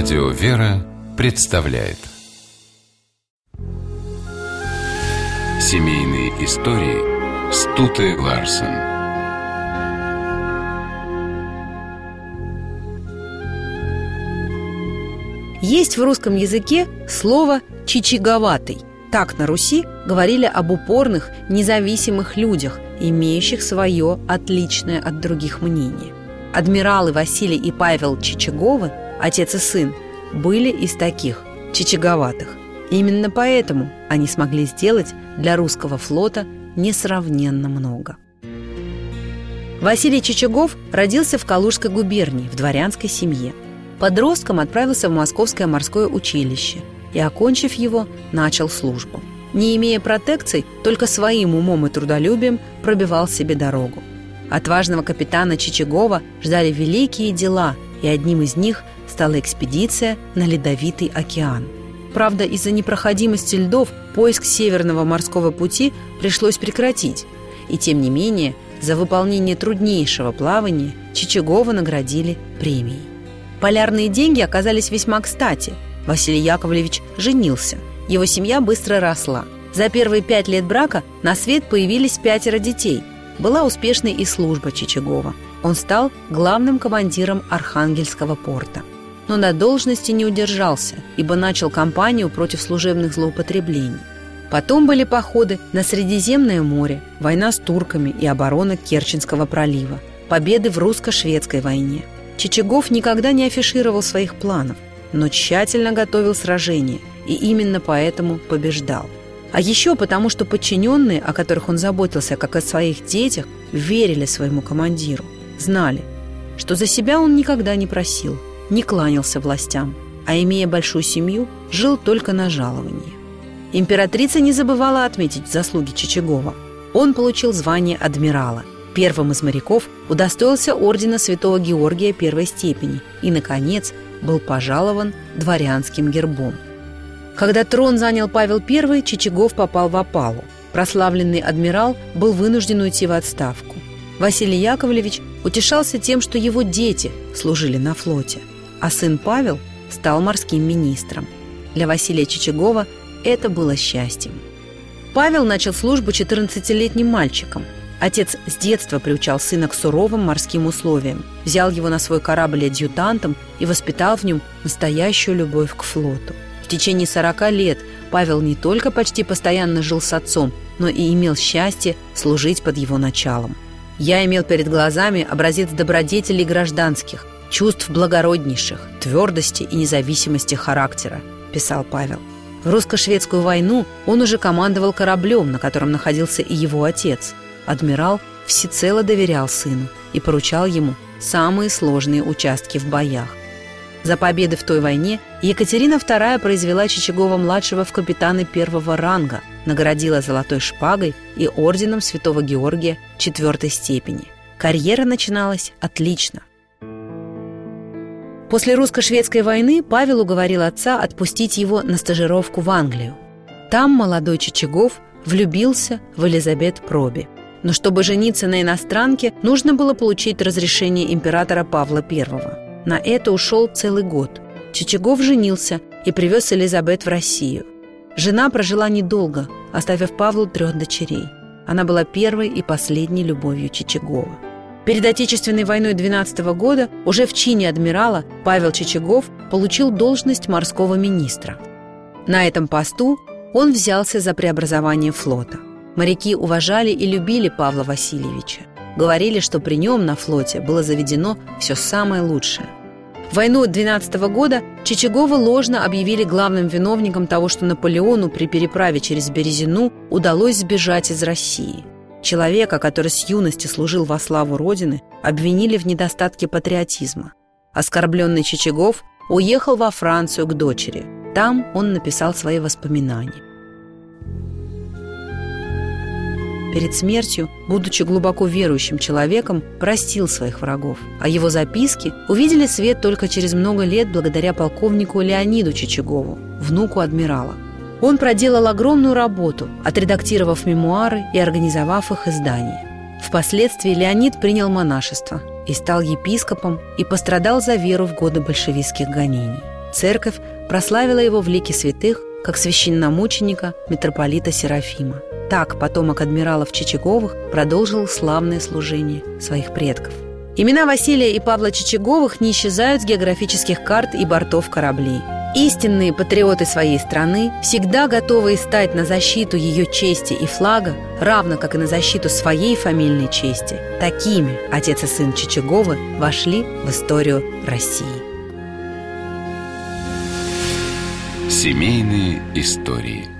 Радио «Вера» представляет Семейные истории Стуты Ларсен Есть в русском языке слово «чичиговатый». Так на Руси говорили об упорных, независимых людях, имеющих свое отличное от других мнение. Адмиралы Василий и Павел Чичаговы, отец и сын, были из таких, чичаговатых. Именно поэтому они смогли сделать для русского флота несравненно много. Василий Чичагов родился в Калужской губернии в дворянской семье. Подростком отправился в Московское морское училище и, окончив его, начал службу. Не имея протекций, только своим умом и трудолюбием пробивал себе дорогу. Отважного капитана Чичагова ждали великие дела, и одним из них стала экспедиция на Ледовитый океан. Правда, из-за непроходимости льдов поиск Северного морского пути пришлось прекратить. И тем не менее, за выполнение труднейшего плавания Чичагова наградили премией. Полярные деньги оказались весьма кстати. Василий Яковлевич женился. Его семья быстро росла. За первые пять лет брака на свет появились пятеро детей – была успешной и служба Чичагова. Он стал главным командиром Архангельского порта. Но на должности не удержался, ибо начал кампанию против служебных злоупотреблений. Потом были походы на Средиземное море, война с турками и оборона Керченского пролива, победы в русско-шведской войне. Чичагов никогда не афишировал своих планов, но тщательно готовил сражения и именно поэтому побеждал. А еще потому, что подчиненные, о которых он заботился как о своих детях, верили своему командиру, знали, что за себя он никогда не просил, не кланялся властям, а имея большую семью, жил только на жалование. Императрица не забывала отметить заслуги Чичагова. Он получил звание адмирала. Первым из моряков удостоился ордена святого Георгия первой степени и, наконец, был пожалован дворянским гербом – когда трон занял Павел I, Чичагов попал в опалу. Прославленный адмирал был вынужден уйти в отставку. Василий Яковлевич утешался тем, что его дети служили на флоте, а сын Павел стал морским министром. Для Василия Чичагова это было счастьем. Павел начал службу 14-летним мальчиком. Отец с детства приучал сына к суровым морским условиям, взял его на свой корабль адъютантом и воспитал в нем настоящую любовь к флоту – в течение 40 лет Павел не только почти постоянно жил с отцом, но и имел счастье служить под его началом. «Я имел перед глазами образец добродетелей гражданских, чувств благороднейших, твердости и независимости характера», – писал Павел. В русско-шведскую войну он уже командовал кораблем, на котором находился и его отец. Адмирал всецело доверял сыну и поручал ему самые сложные участки в боях. За победы в той войне Екатерина II произвела Чичагова-младшего в капитаны первого ранга, наградила золотой шпагой и орденом Святого Георгия четвертой степени. Карьера начиналась отлично. После русско-шведской войны Павел уговорил отца отпустить его на стажировку в Англию. Там молодой Чичагов влюбился в Элизабет Проби. Но чтобы жениться на иностранке, нужно было получить разрешение императора Павла I. На это ушел целый год. Чичагов женился и привез Элизабет в Россию. Жена прожила недолго, оставив Павлу трех дочерей. Она была первой и последней любовью Чичагова. Перед Отечественной войной 12 года уже в чине адмирала Павел Чичагов получил должность морского министра. На этом посту он взялся за преобразование флота. Моряки уважали и любили Павла Васильевича. Говорили, что при нем на флоте было заведено все самое лучшее. Войну 12 года Чичагова ложно объявили главным виновником того, что Наполеону при переправе через Березину удалось сбежать из России. Человека, который с юности служил во славу Родины, обвинили в недостатке патриотизма. Оскорбленный Чичагов уехал во Францию к дочери. Там он написал свои воспоминания. Перед смертью, будучи глубоко верующим человеком, простил своих врагов, а его записки увидели свет только через много лет благодаря полковнику Леониду Чичагову, внуку адмирала. Он проделал огромную работу, отредактировав мемуары и организовав их издание. Впоследствии Леонид принял монашество и стал епископом и пострадал за веру в годы большевистских гонений. Церковь прославила его в лике святых как священномученика митрополита Серафима. Так потомок адмиралов Чичаговых продолжил славное служение своих предков. Имена Василия и Павла Чичаговых не исчезают с географических карт и бортов кораблей. Истинные патриоты своей страны, всегда готовые стать на защиту ее чести и флага, равно как и на защиту своей фамильной чести, такими отец и сын Чичаговы вошли в историю России. Семейные истории –